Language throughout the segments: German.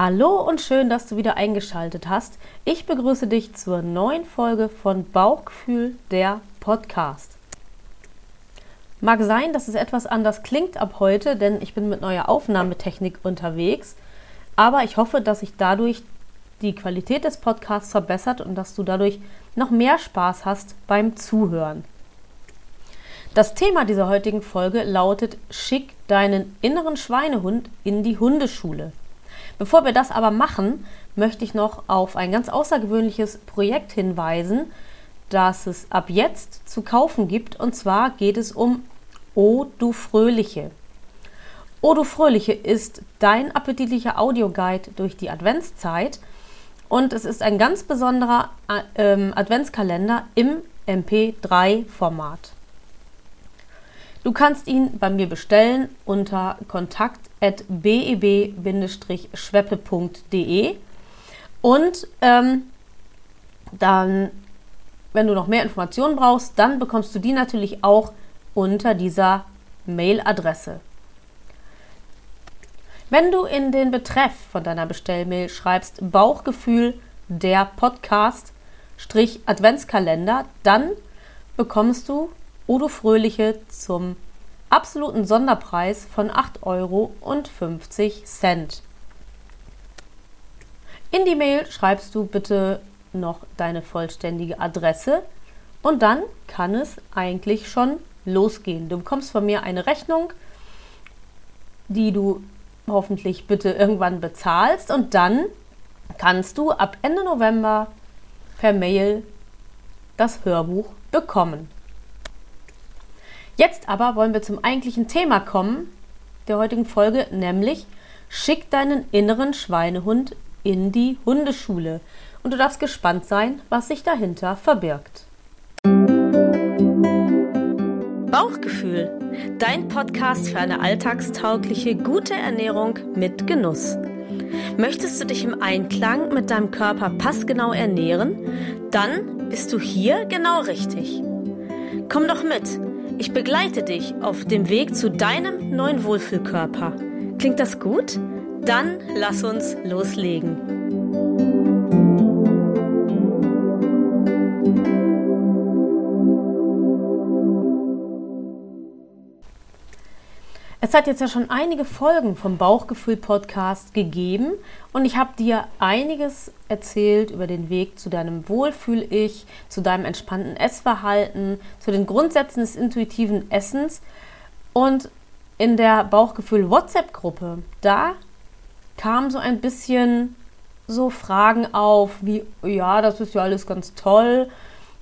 Hallo und schön, dass du wieder eingeschaltet hast. Ich begrüße dich zur neuen Folge von Bauchgefühl, der Podcast. Mag sein, dass es etwas anders klingt ab heute, denn ich bin mit neuer Aufnahmetechnik unterwegs. Aber ich hoffe, dass sich dadurch die Qualität des Podcasts verbessert und dass du dadurch noch mehr Spaß hast beim Zuhören. Das Thema dieser heutigen Folge lautet Schick deinen inneren Schweinehund in die Hundeschule. Bevor wir das aber machen, möchte ich noch auf ein ganz außergewöhnliches Projekt hinweisen, das es ab jetzt zu kaufen gibt. Und zwar geht es um O du Fröhliche. O du Fröhliche ist dein appetitlicher Audioguide durch die Adventszeit und es ist ein ganz besonderer äh, Adventskalender im MP3-Format. Du kannst ihn bei mir bestellen unter kontakt.beb-schweppe.de und ähm, dann, wenn du noch mehr Informationen brauchst, dann bekommst du die natürlich auch unter dieser Mailadresse. Wenn du in den Betreff von deiner Bestellmail schreibst Bauchgefühl der Podcast Adventskalender, dann bekommst du Udo Fröhliche zum absoluten Sonderpreis von 8,50 Euro. In die Mail schreibst du bitte noch deine vollständige Adresse und dann kann es eigentlich schon losgehen. Du bekommst von mir eine Rechnung, die du hoffentlich bitte irgendwann bezahlst und dann kannst du ab Ende November per Mail das Hörbuch bekommen. Jetzt aber wollen wir zum eigentlichen Thema kommen der heutigen Folge, nämlich schick deinen inneren Schweinehund in die Hundeschule. Und du darfst gespannt sein, was sich dahinter verbirgt. Bauchgefühl, dein Podcast für eine alltagstaugliche, gute Ernährung mit Genuss. Möchtest du dich im Einklang mit deinem Körper passgenau ernähren? Dann bist du hier genau richtig. Komm doch mit ich begleite dich auf dem Weg zu deinem neuen Wohlfühlkörper. Klingt das gut? Dann lass uns loslegen. Es hat jetzt ja schon einige Folgen vom Bauchgefühl-Podcast gegeben und ich habe dir einiges erzählt über den Weg zu deinem Wohlfühl-Ich, zu deinem entspannten Essverhalten, zu den Grundsätzen des intuitiven Essens. Und in der Bauchgefühl-WhatsApp-Gruppe, da kam so ein bisschen so Fragen auf, wie, ja, das ist ja alles ganz toll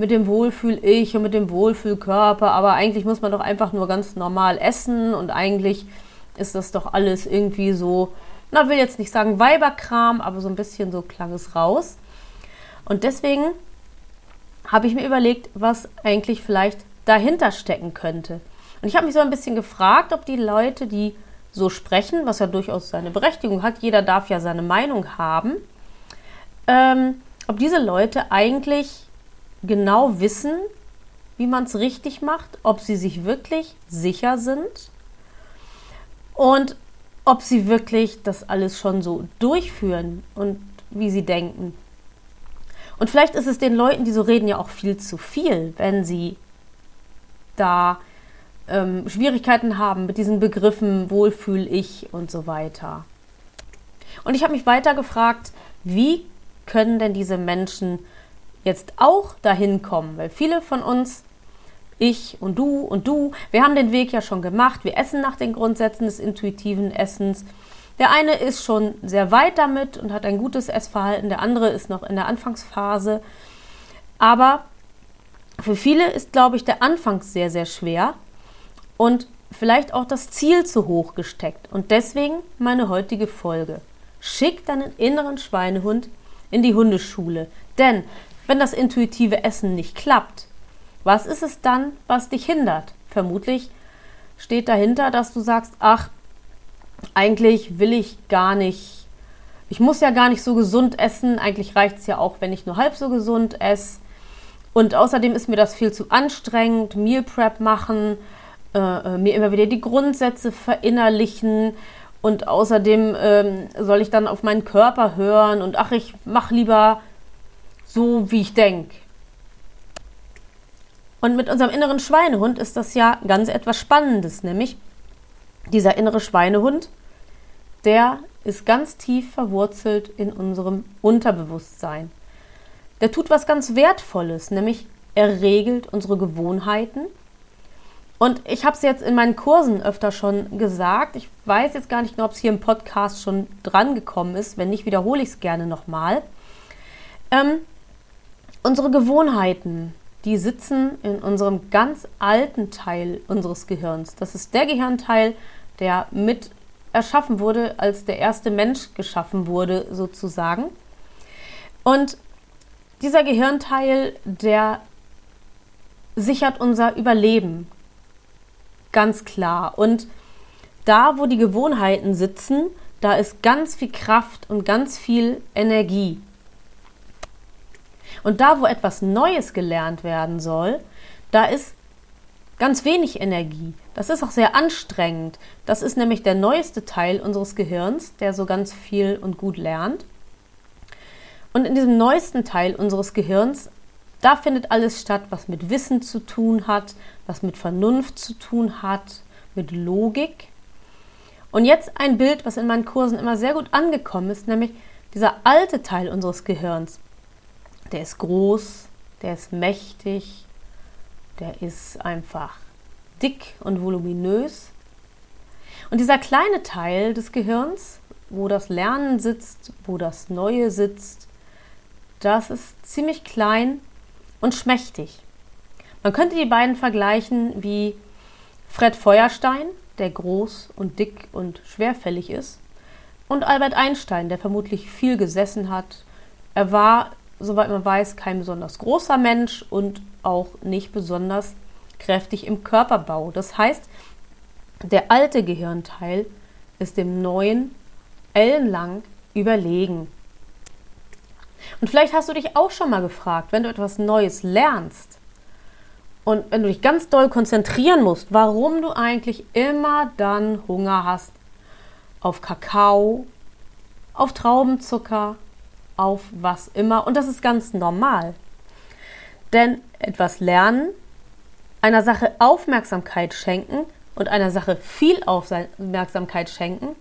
mit dem Wohlfühl-Ich und mit dem Wohlfühlkörper, aber eigentlich muss man doch einfach nur ganz normal essen und eigentlich ist das doch alles irgendwie so, na, will jetzt nicht sagen Weiberkram, aber so ein bisschen so klang es raus. Und deswegen habe ich mir überlegt, was eigentlich vielleicht dahinter stecken könnte. Und ich habe mich so ein bisschen gefragt, ob die Leute, die so sprechen, was ja durchaus seine Berechtigung hat, jeder darf ja seine Meinung haben, ähm, ob diese Leute eigentlich genau wissen, wie man es richtig macht, ob sie sich wirklich sicher sind und ob sie wirklich das alles schon so durchführen und wie sie denken. Und vielleicht ist es den Leuten, die so reden, ja auch viel zu viel, wenn sie da ähm, Schwierigkeiten haben mit diesen Begriffen Wohlfühl ich und so weiter. Und ich habe mich weiter gefragt, wie können denn diese Menschen jetzt auch dahin kommen, weil viele von uns, ich und du und du, wir haben den Weg ja schon gemacht, wir essen nach den Grundsätzen des intuitiven Essens. Der eine ist schon sehr weit damit und hat ein gutes Essverhalten, der andere ist noch in der Anfangsphase. Aber für viele ist, glaube ich, der Anfang sehr, sehr schwer und vielleicht auch das Ziel zu hoch gesteckt. Und deswegen meine heutige Folge. Schick deinen inneren Schweinehund in die Hundeschule. Denn wenn das intuitive Essen nicht klappt, was ist es dann, was dich hindert? Vermutlich steht dahinter, dass du sagst, ach, eigentlich will ich gar nicht, ich muss ja gar nicht so gesund essen, eigentlich reicht es ja auch, wenn ich nur halb so gesund esse. Und außerdem ist mir das viel zu anstrengend, Meal Prep machen, äh, äh mir immer wieder die Grundsätze verinnerlichen Und außerdem ähm, soll ich dann auf meinen Körper hören und ach, ich mache lieber so, wie ich denke. Und mit unserem inneren Schweinehund ist das ja ganz etwas Spannendes, nämlich dieser innere Schweinehund, der ist ganz tief verwurzelt in unserem Unterbewusstsein. Der tut was ganz Wertvolles, nämlich er regelt unsere Gewohnheiten. Und ich habe es jetzt in meinen Kursen öfter schon gesagt. Ich weiß jetzt gar nicht genau, ob es hier im Podcast schon dran gekommen ist. Wenn nicht, wiederhole ich es gerne nochmal. Ähm, unsere Gewohnheiten, die sitzen in unserem ganz alten Teil unseres Gehirns. Das ist der Gehirnteil, der mit erschaffen wurde, als der erste Mensch geschaffen wurde, sozusagen. Und dieser Gehirnteil, der sichert unser Überleben. Ganz klar. Und da, wo die Gewohnheiten sitzen, da ist ganz viel Kraft und ganz viel Energie. Und da, wo etwas Neues gelernt werden soll, da ist ganz wenig Energie. Das ist auch sehr anstrengend. Das ist nämlich der neueste Teil unseres Gehirns, der so ganz viel und gut lernt. Und in diesem neuesten Teil unseres Gehirns, da findet alles statt, was mit Wissen zu tun hat, was mit Vernunft zu tun hat, mit Logik. Und jetzt ein Bild, was in meinen Kursen immer sehr gut angekommen ist, nämlich dieser alte Teil unseres Gehirns. Der ist groß, der ist mächtig, der ist einfach dick und voluminös. Und dieser kleine Teil des Gehirns, wo das Lernen sitzt, wo das Neue sitzt, das ist ziemlich klein und schmächtig. Man könnte die beiden vergleichen wie Fred Feuerstein, der groß und dick und schwerfällig ist, und Albert Einstein, der vermutlich viel gesessen hat. Er war, soweit man weiß, kein besonders großer Mensch und auch nicht besonders kräftig im Körperbau. Das heißt, der alte Gehirnteil ist dem neuen ellenlang überlegen. Und vielleicht hast du dich auch schon mal gefragt, wenn du etwas Neues lernst und wenn du dich ganz doll konzentrieren musst, warum du eigentlich immer dann Hunger hast auf Kakao, auf Traubenzucker, auf was immer. Und das ist ganz normal. Denn etwas lernen, einer Sache Aufmerksamkeit schenken und einer Sache viel Aufmerksamkeit schenken,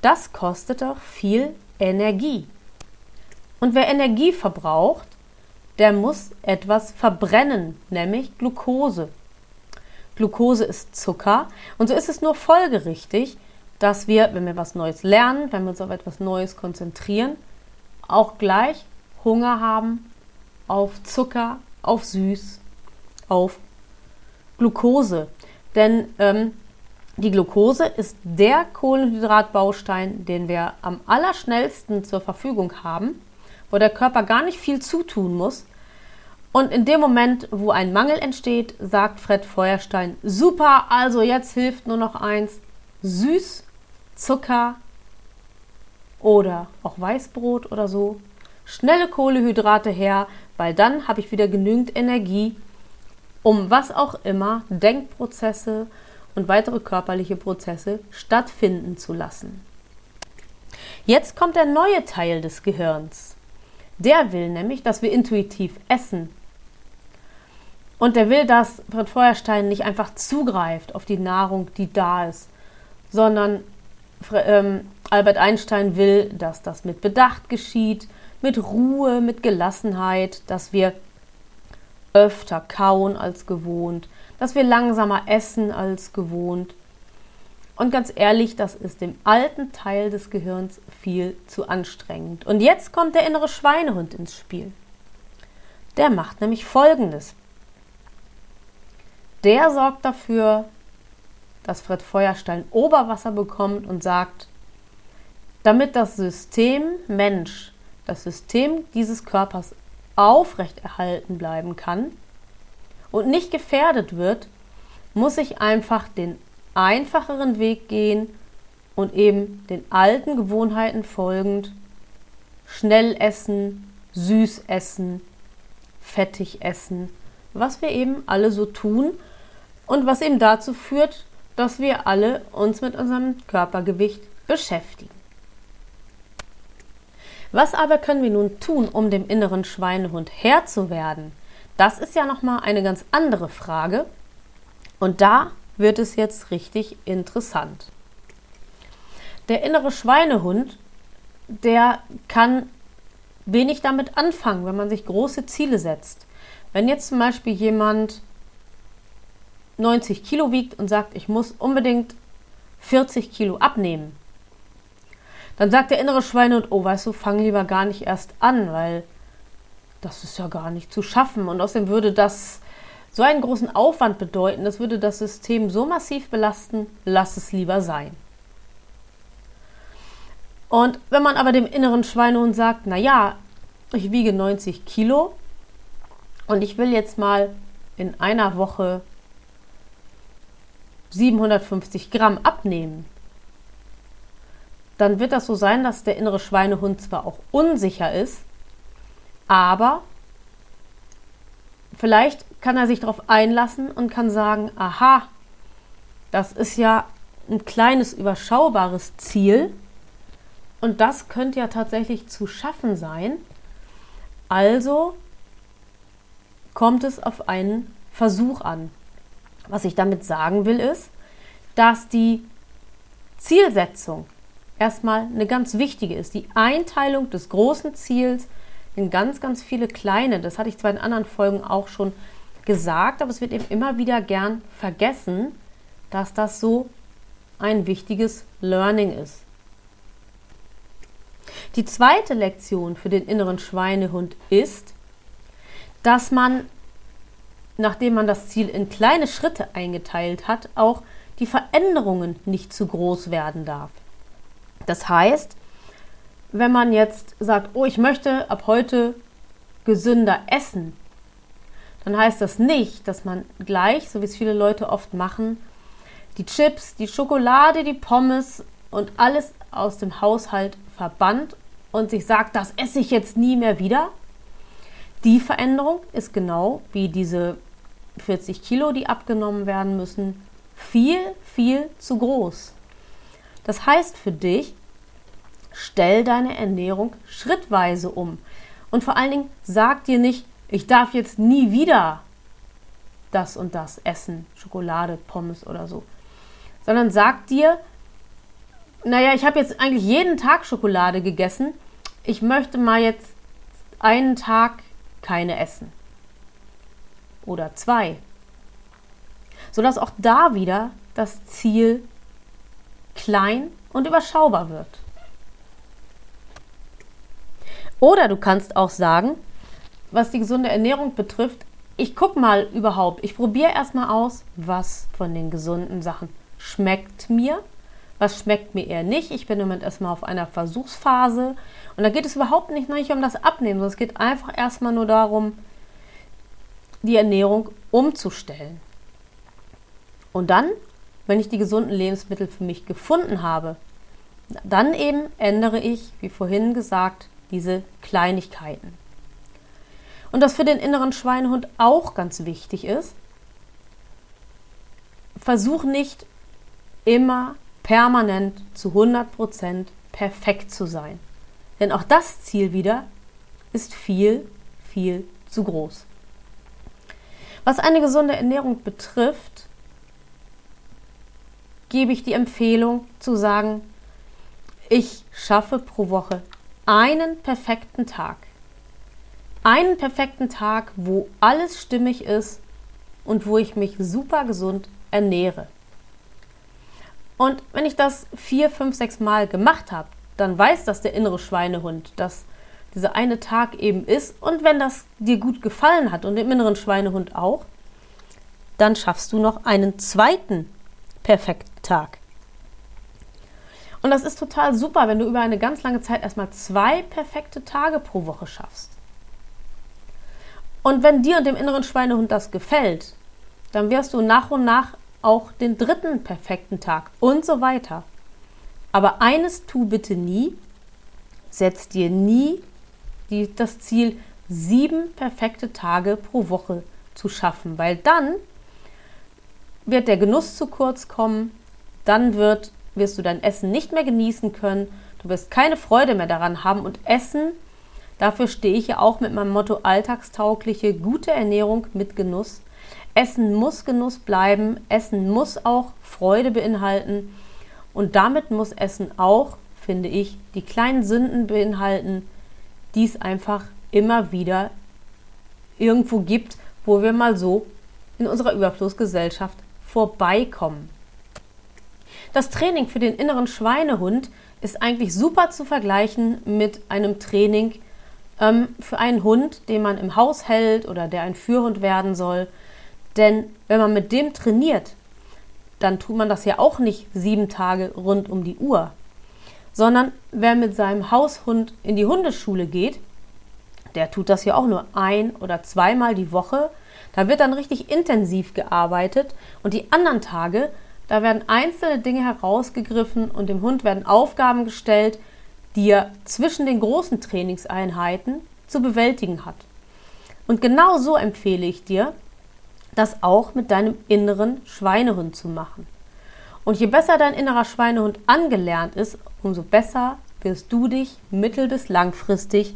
das kostet doch viel Energie. Und wer Energie verbraucht, der muss etwas verbrennen, nämlich Glucose. Glucose ist Zucker und so ist es nur folgerichtig, dass wir, wenn wir was Neues lernen, wenn wir uns auf etwas Neues konzentrieren, auch gleich Hunger haben auf Zucker, auf Süß, auf Glucose. Denn ähm, die Glucose ist der Kohlenhydratbaustein, den wir am allerschnellsten zur Verfügung haben wo der Körper gar nicht viel zutun muss. Und in dem Moment, wo ein Mangel entsteht, sagt Fred Feuerstein, super, also jetzt hilft nur noch eins, süß, Zucker oder auch Weißbrot oder so. Schnelle Kohlehydrate her, weil dann habe ich wieder genügend Energie, um was auch immer Denkprozesse und weitere körperliche Prozesse stattfinden zu lassen. Jetzt kommt der neue Teil des Gehirns. Der will nämlich, dass wir intuitiv essen. Und der will, dass Fred Feuerstein nicht einfach zugreift auf die Nahrung, die da ist, sondern ähm, Albert Einstein will, dass das mit Bedacht geschieht, mit Ruhe, mit Gelassenheit, dass wir öfter kauen als gewohnt, dass wir langsamer essen als gewohnt, und ganz ehrlich, das ist dem alten Teil des Gehirns viel zu anstrengend. Und jetzt kommt der innere Schweinehund ins Spiel. Der macht nämlich Folgendes. Der sorgt dafür, dass Fred Feuerstein Oberwasser bekommt und sagt, damit das System Mensch, das System dieses Körpers aufrechterhalten bleiben kann und nicht gefährdet wird, muss ich einfach den einfacheren Weg gehen und eben den alten Gewohnheiten folgend schnell essen, süß essen, fettig essen, was wir eben alle so tun und was eben dazu führt, dass wir alle uns mit unserem Körpergewicht beschäftigen. Was aber können wir nun tun, um dem inneren Schweinehund Herr zu werden? Das ist ja noch mal eine ganz andere Frage. Und da wird es jetzt richtig interessant. Der innere Schweinehund, der kann wenig damit anfangen, wenn man sich große Ziele setzt. Wenn jetzt zum Beispiel jemand 90 Kilo wiegt und sagt, ich muss unbedingt 40 Kilo abnehmen, dann sagt der innere Schweinehund, oh, weißt du, fang lieber gar nicht erst an, weil das ist ja gar nicht zu schaffen. Und außerdem würde das so einen großen Aufwand bedeuten, das würde das System so massiv belasten, lass es lieber sein. Und wenn man aber dem inneren Schweinehund sagt, na ja, ich wiege 90 Kilo und ich will jetzt mal in einer Woche 750 Gramm abnehmen, dann wird das so sein, dass der innere Schweinehund zwar auch unsicher ist, aber vielleicht kann er sich darauf einlassen und kann sagen, aha, das ist ja ein kleines überschaubares Ziel und das könnte ja tatsächlich zu schaffen sein. Also kommt es auf einen Versuch an. Was ich damit sagen will, ist, dass die Zielsetzung erstmal eine ganz wichtige ist. Die Einteilung des großen Ziels in ganz, ganz viele kleine. Das hatte ich zwar in anderen Folgen auch schon gesagt, aber es wird eben immer wieder gern vergessen, dass das so ein wichtiges Learning ist. Die zweite Lektion für den inneren Schweinehund ist, dass man, nachdem man das Ziel in kleine Schritte eingeteilt hat, auch die Veränderungen nicht zu groß werden darf. Das heißt, wenn man jetzt sagt, oh, ich möchte ab heute gesünder essen, dann heißt das nicht, dass man gleich, so wie es viele Leute oft machen, die Chips, die Schokolade, die Pommes und alles aus dem Haushalt verbannt und sich sagt, das esse ich jetzt nie mehr wieder. Die Veränderung ist genau wie diese 40 Kilo, die abgenommen werden müssen, viel, viel zu groß. Das heißt für dich, stell deine Ernährung schrittweise um. Und vor allen Dingen sag dir nicht, ich darf jetzt nie wieder das und das essen, Schokolade, Pommes oder so. Sondern sag dir, naja, ich habe jetzt eigentlich jeden Tag Schokolade gegessen. Ich möchte mal jetzt einen Tag keine essen. Oder zwei. Sodass auch da wieder das Ziel klein und überschaubar wird. Oder du kannst auch sagen, was die gesunde Ernährung betrifft, ich gucke mal überhaupt, ich probiere erstmal aus, was von den gesunden Sachen schmeckt mir, was schmeckt mir eher nicht. Ich bin im Moment erstmal auf einer Versuchsphase und da geht es überhaupt nicht, nicht um das Abnehmen, sondern es geht einfach erstmal nur darum, die Ernährung umzustellen. Und dann, wenn ich die gesunden Lebensmittel für mich gefunden habe, dann eben ändere ich, wie vorhin gesagt, diese Kleinigkeiten. Und was für den inneren Schweinehund auch ganz wichtig ist, versuch nicht immer permanent zu 100% perfekt zu sein. Denn auch das Ziel wieder ist viel, viel zu groß. Was eine gesunde Ernährung betrifft, gebe ich die Empfehlung zu sagen, ich schaffe pro Woche einen perfekten Tag. Einen perfekten Tag, wo alles stimmig ist und wo ich mich super gesund ernähre. Und wenn ich das vier, fünf, sechs Mal gemacht habe, dann weiß das der innere Schweinehund, dass dieser eine Tag eben ist. Und wenn das dir gut gefallen hat und dem inneren Schweinehund auch, dann schaffst du noch einen zweiten perfekten Tag. Und das ist total super, wenn du über eine ganz lange Zeit erstmal zwei perfekte Tage pro Woche schaffst. Und wenn dir und dem inneren Schweinehund das gefällt, dann wirst du nach und nach auch den dritten perfekten Tag und so weiter. Aber eines tu bitte nie, setz dir nie die, das Ziel, sieben perfekte Tage pro Woche zu schaffen, weil dann wird der Genuss zu kurz kommen, dann wird wirst du dein Essen nicht mehr genießen können, du wirst keine Freude mehr daran haben und Essen, dafür stehe ich ja auch mit meinem Motto alltagstaugliche, gute Ernährung mit Genuss. Essen muss Genuss bleiben, Essen muss auch Freude beinhalten und damit muss Essen auch, finde ich, die kleinen Sünden beinhalten, die es einfach immer wieder irgendwo gibt, wo wir mal so in unserer Überflussgesellschaft vorbeikommen. Das Training für den inneren Schweinehund ist eigentlich super zu vergleichen mit einem Training ähm, für einen Hund, den man im Haus hält oder der ein Führhund werden soll. Denn wenn man mit dem trainiert, dann tut man das ja auch nicht sieben Tage rund um die Uhr, sondern wer mit seinem Haushund in die Hundeschule geht, der tut das ja auch nur ein oder zweimal die Woche. Da wird dann richtig intensiv gearbeitet und die anderen Tage, da werden einzelne Dinge herausgegriffen und dem Hund werden Aufgaben gestellt, die er zwischen den großen Trainingseinheiten zu bewältigen hat. Und genau so empfehle ich dir, das auch mit deinem inneren Schweinehund zu machen. Und je besser dein innerer Schweinehund angelernt ist, umso besser wirst du dich mittel- bis langfristig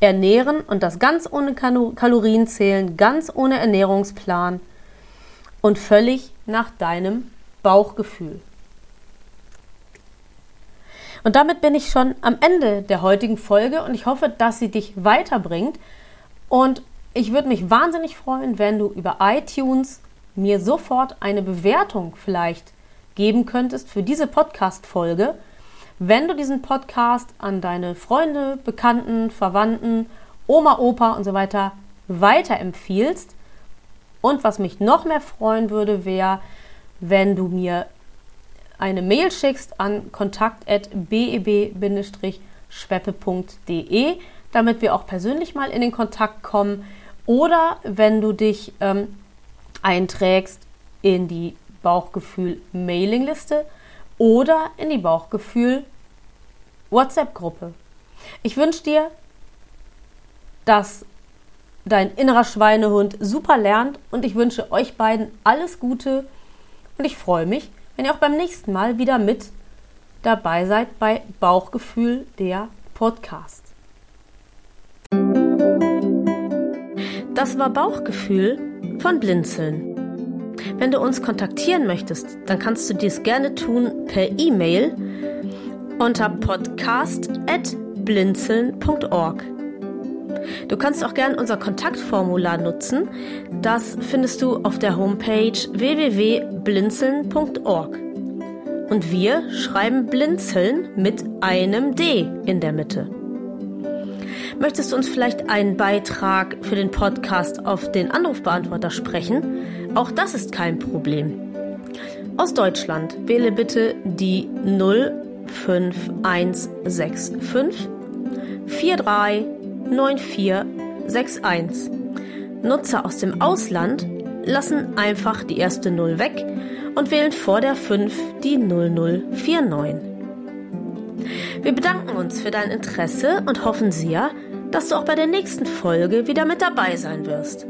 ernähren und das ganz ohne Kalorien zählen, ganz ohne Ernährungsplan und völlig nach deinem Bauchgefühl. Und damit bin ich schon am Ende der heutigen Folge und ich hoffe, dass sie dich weiterbringt. Und ich würde mich wahnsinnig freuen, wenn du über iTunes mir sofort eine Bewertung vielleicht geben könntest für diese Podcast-Folge wenn du diesen Podcast an deine Freunde, Bekannten, Verwandten, Oma, Opa und so weiter weiterempfiehlst. Und was mich noch mehr freuen würde, wäre, wenn du mir eine Mail schickst an kontakt.beb-schweppe.de, damit wir auch persönlich mal in den Kontakt kommen. Oder wenn du dich ähm, einträgst in die Bauchgefühl-Mailingliste oder in die Bauchgefühl WhatsApp-Gruppe. Ich wünsche dir, dass dein innerer Schweinehund super lernt und ich wünsche euch beiden alles Gute und ich freue mich, wenn ihr auch beim nächsten Mal wieder mit dabei seid bei Bauchgefühl der Podcast. Das war Bauchgefühl von Blinzeln. Wenn du uns kontaktieren möchtest, dann kannst du dies gerne tun per E-Mail unter podcast.blinzeln.org. Du kannst auch gerne unser Kontaktformular nutzen. Das findest du auf der Homepage www.blinzeln.org. Und wir schreiben Blinzeln mit einem D in der Mitte. Möchtest du uns vielleicht einen Beitrag für den Podcast auf den Anrufbeantworter sprechen? Auch das ist kein Problem. Aus Deutschland wähle bitte die 0 5165 439461. Nutzer aus dem Ausland lassen einfach die erste 0 weg und wählen vor der 5 die 0049. Wir bedanken uns für dein Interesse und hoffen sehr, dass du auch bei der nächsten Folge wieder mit dabei sein wirst.